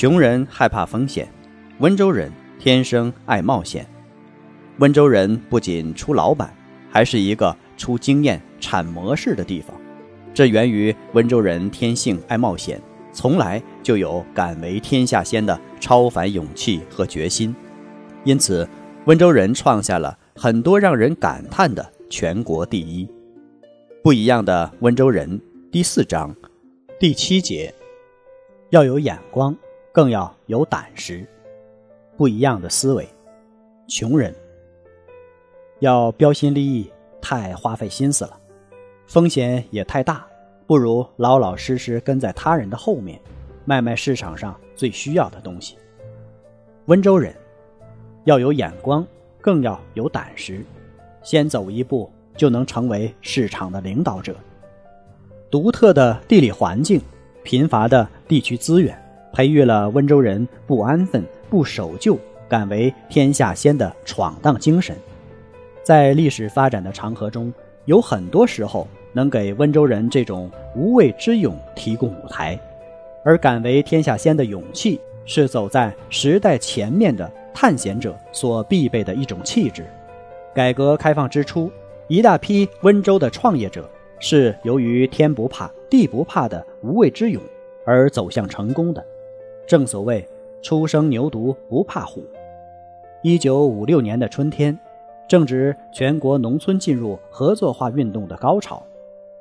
穷人害怕风险，温州人。天生爱冒险，温州人不仅出老板，还是一个出经验、产模式的地方。这源于温州人天性爱冒险，从来就有敢为天下先的超凡勇气和决心。因此，温州人创下了很多让人感叹的全国第一。不一样的温州人第四章第七节，要有眼光，更要有胆识。不一样的思维，穷人要标新立异，太花费心思了，风险也太大，不如老老实实跟在他人的后面，卖卖市场上最需要的东西。温州人要有眼光，更要有胆识，先走一步就能成为市场的领导者。独特的地理环境，贫乏的地区资源，培育了温州人不安分。不守旧、敢为天下先的闯荡精神，在历史发展的长河中，有很多时候能给温州人这种无畏之勇提供舞台。而敢为天下先的勇气，是走在时代前面的探险者所必备的一种气质。改革开放之初，一大批温州的创业者是由于天不怕地不怕的无畏之勇而走向成功的。正所谓。初生牛犊不怕虎。一九五六年的春天，正值全国农村进入合作化运动的高潮。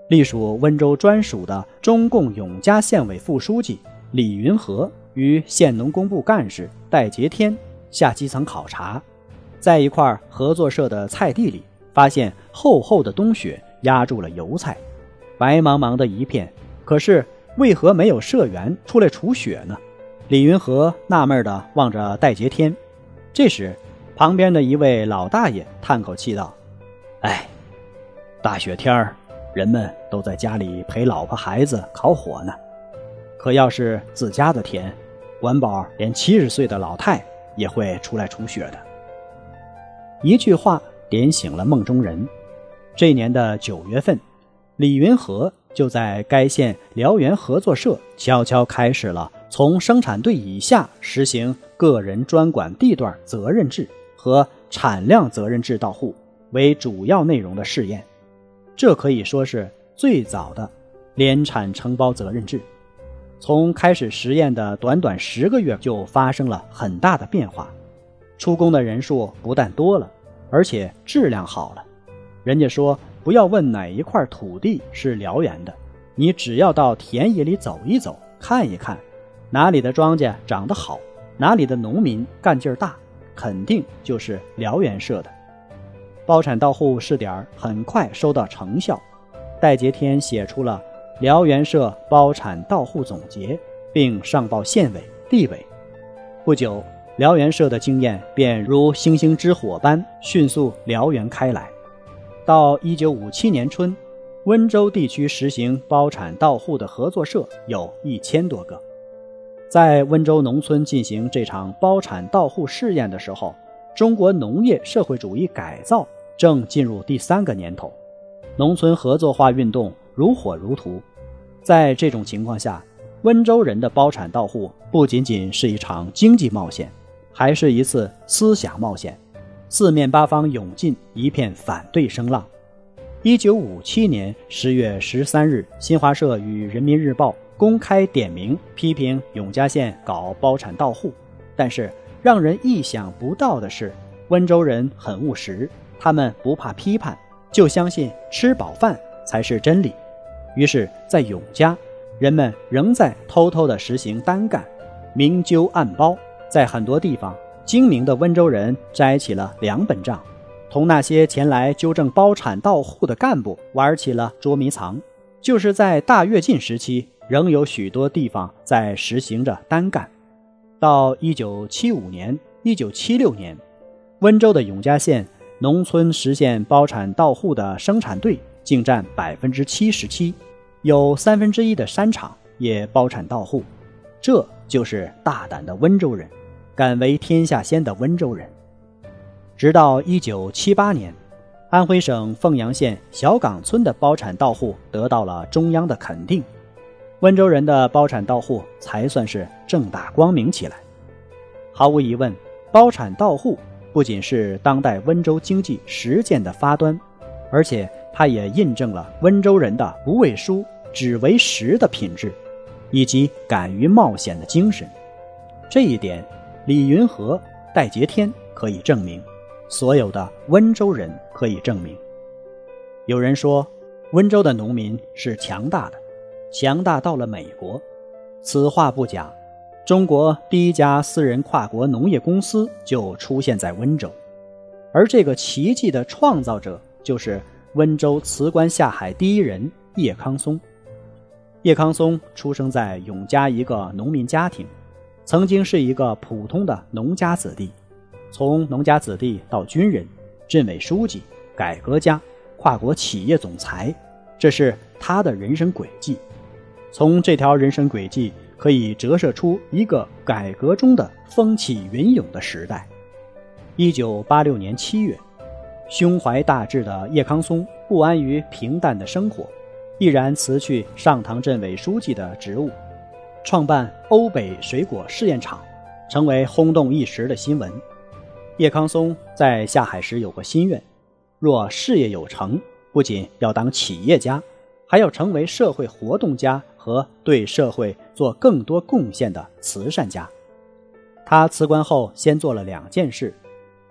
隶属温州专属的中共永嘉县委副书记李云和与县农工部干事戴杰天下基层考察，在一块合作社的菜地里，发现厚厚的冬雪压住了油菜，白茫茫的一片。可是为何没有社员出来除雪呢？李云和纳闷的望着戴杰天，这时，旁边的一位老大爷叹口气道：“哎，大雪天儿，人们都在家里陪老婆孩子烤火呢。可要是自家的田，管保连七十岁的老太也会出来除雪的。”一句话点醒了梦中人。这年的九月份，李云和就在该县辽源合作社悄悄开始了。从生产队以下实行个人专管地段责任制和产量责任制到户为主要内容的试验，这可以说是最早的联产承包责任制。从开始实验的短短十个月就发生了很大的变化，出工的人数不但多了，而且质量好了。人家说，不要问哪一块土地是辽源的，你只要到田野里走一走，看一看。哪里的庄稼长得好，哪里的农民干劲儿大，肯定就是辽源社的。包产到户试点很快收到成效，戴杰天写出了《辽源社包产到户总结》，并上报县委、地委。不久，辽源社的经验便如星星之火般迅速燎原开来。到1957年春，温州地区实行包产到户的合作社有一千多个。在温州农村进行这场包产到户试验的时候，中国农业社会主义改造正进入第三个年头，农村合作化运动如火如荼。在这种情况下，温州人的包产到户不仅仅是一场经济冒险，还是一次思想冒险。四面八方涌进一片反对声浪。一九五七年十月十三日，新华社与人民日报。公开点名批评永嘉县搞包产到户，但是让人意想不到的是，温州人很务实，他们不怕批判，就相信吃饱饭才是真理。于是，在永嘉，人们仍在偷偷地实行单干，明纠暗包。在很多地方，精明的温州人摘起了两本账，同那些前来纠正包产到户的干部玩起了捉迷藏。就是在大跃进时期，仍有许多地方在实行着单干。到一九七五年、一九七六年，温州的永嘉县农村实现包产到户的生产队竟占百分之七十七，有三分之一的山场也包产到户。这就是大胆的温州人，敢为天下先的温州人。直到一九七八年，安徽省凤阳县小岗村的包产到户得到了中央的肯定，温州人的包产到户才算是正大光明起来。毫无疑问，包产到户不仅是当代温州经济实践的发端，而且它也印证了温州人的不为书，只为实的品质，以及敢于冒险的精神。这一点，李云和、戴杰天可以证明。所有的温州人可以证明。有人说，温州的农民是强大的，强大到了美国。此话不假，中国第一家私人跨国农业公司就出现在温州，而这个奇迹的创造者就是温州辞官下海第一人叶康松。叶康松出生在永嘉一个农民家庭，曾经是一个普通的农家子弟。从农家子弟到军人、镇委书记、改革家、跨国企业总裁，这是他的人生轨迹。从这条人生轨迹，可以折射出一个改革中的风起云涌的时代。一九八六年七月，胸怀大志的叶康松不安于平淡的生活，毅然辞去上塘镇委书记的职务，创办欧北水果试验场，成为轰动一时的新闻。叶康松在下海时有个心愿：若事业有成，不仅要当企业家，还要成为社会活动家和对社会做更多贡献的慈善家。他辞官后，先做了两件事：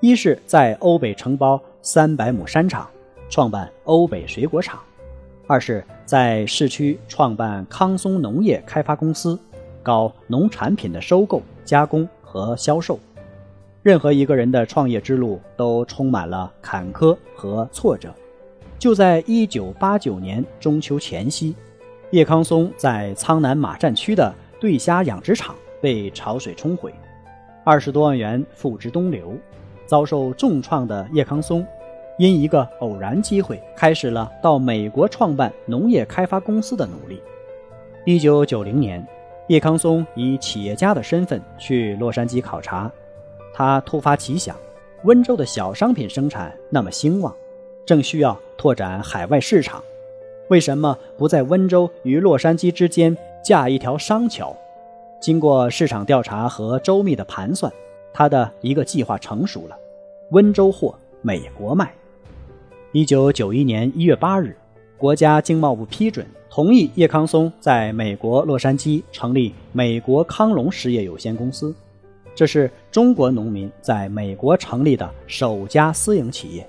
一是在欧北承包三百亩山场，创办欧北水果厂；二是在市区创办康松农业开发公司，搞农产品的收购、加工和销售。任何一个人的创业之路都充满了坎坷和挫折。就在1989年中秋前夕，叶康松在苍南马站区的对虾养殖场被潮水冲毁，二十多万元付之东流。遭受重创的叶康松，因一个偶然机会，开始了到美国创办农业开发公司的努力。1990年，叶康松以企业家的身份去洛杉矶考察。他突发奇想，温州的小商品生产那么兴旺，正需要拓展海外市场，为什么不在温州与洛杉矶之间架一条商桥？经过市场调查和周密的盘算，他的一个计划成熟了：温州货美国卖。一九九一年一月八日，国家经贸部批准同意叶康松在美国洛杉矶成立美国康龙实业有限公司。这是中国农民在美国成立的首家私营企业，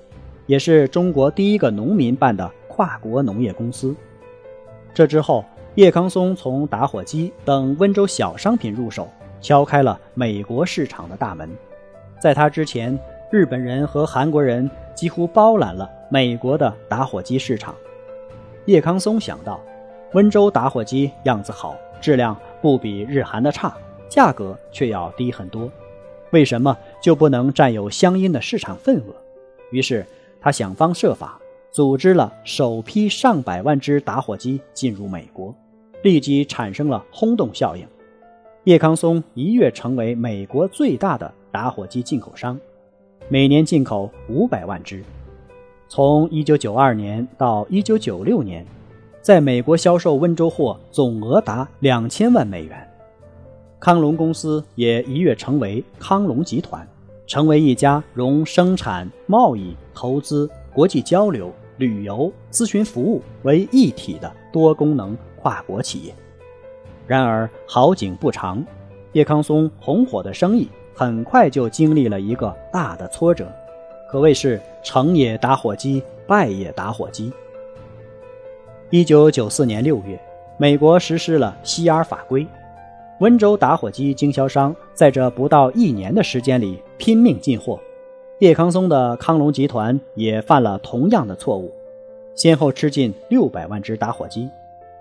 也是中国第一个农民办的跨国农业公司。这之后，叶康松从打火机等温州小商品入手，敲开了美国市场的大门。在他之前，日本人和韩国人几乎包揽了美国的打火机市场。叶康松想到，温州打火机样子好，质量不比日韩的差。价格却要低很多，为什么就不能占有相应的市场份额？于是他想方设法组织了首批上百万只打火机进入美国，立即产生了轰动效应。叶康松一跃成为美国最大的打火机进口商，每年进口五百万只。从1992年到1996年，在美国销售温州货总额达两千万美元。康龙公司也一跃成为康龙集团，成为一家融生产、贸易、投资、国际交流、旅游、咨询服务为一体的多功能跨国企业。然而好景不长，叶康松红火的生意很快就经历了一个大的挫折，可谓是成也打火机，败也打火机。一九九四年六月，美国实施了 CR 法规。温州打火机经销商在这不到一年的时间里拼命进货，叶康松的康龙集团也犯了同样的错误，先后吃进六百万只打火机，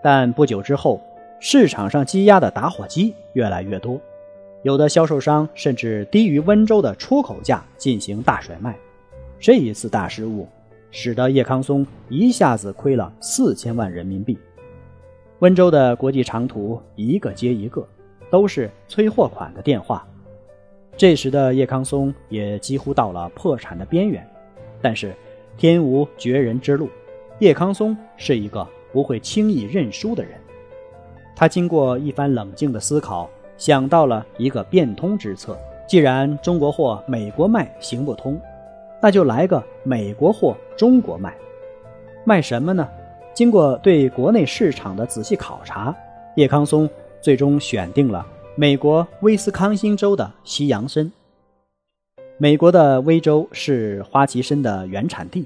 但不久之后，市场上积压的打火机越来越多，有的销售商甚至低于温州的出口价进行大甩卖。这一次大失误，使得叶康松一下子亏了四千万人民币。温州的国际长途一个接一个，都是催货款的电话。这时的叶康松也几乎到了破产的边缘。但是，天无绝人之路，叶康松是一个不会轻易认输的人。他经过一番冷静的思考，想到了一个变通之策：既然中国货美国卖行不通，那就来个美国货中国卖。卖什么呢？经过对国内市场的仔细考察，叶康松最终选定了美国威斯康星州的西洋参。美国的威州是花旗参的原产地，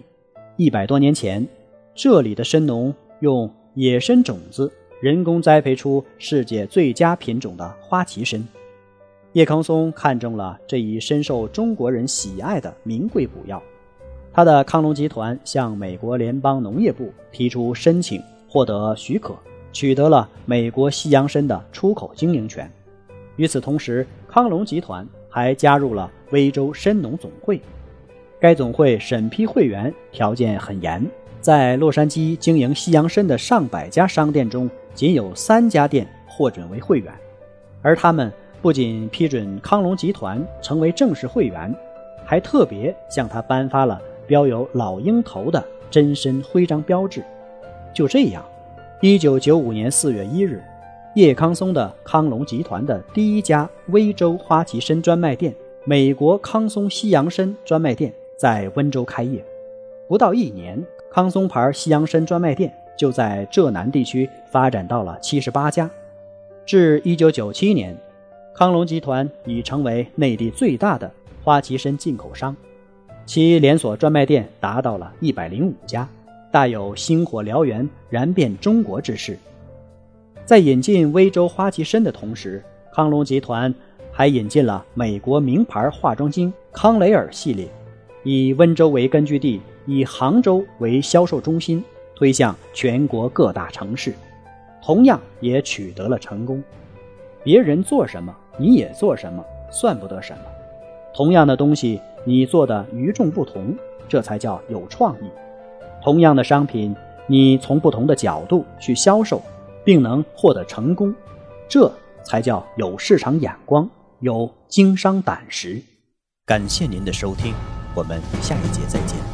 一百多年前，这里的参农用野参种子人工栽培出世界最佳品种的花旗参。叶康松看中了这一深受中国人喜爱的名贵补药。他的康龙集团向美国联邦农业部提出申请，获得许可，取得了美国西洋参的出口经营权。与此同时，康龙集团还加入了威州参农总会。该总会审批会员条件很严，在洛杉矶经营西洋参的上百家商店中，仅有三家店获准为会员。而他们不仅批准康龙集团成为正式会员，还特别向他颁发了。标有老鹰头的真身徽章标志。就这样，一九九五年四月一日，叶康松的康龙集团的第一家温州花旗参专卖店——美国康松西洋参专卖店在温州开业。不到一年，康松牌西洋参专卖店就在浙南地区发展到了七十八家。至一九九七年，康龙集团已成为内地最大的花旗参进口商。其连锁专卖店达到了一百零五家，大有星火燎原、燃遍中国之势。在引进威州花旗参的同时，康龙集团还引进了美国名牌化妆精康雷尔系列，以温州为根据地，以杭州为销售中心，推向全国各大城市，同样也取得了成功。别人做什么，你也做什么，算不得什么。同样的东西。你做的与众不同，这才叫有创意。同样的商品，你从不同的角度去销售，并能获得成功，这才叫有市场眼光，有经商胆识。感谢您的收听，我们下一节再见。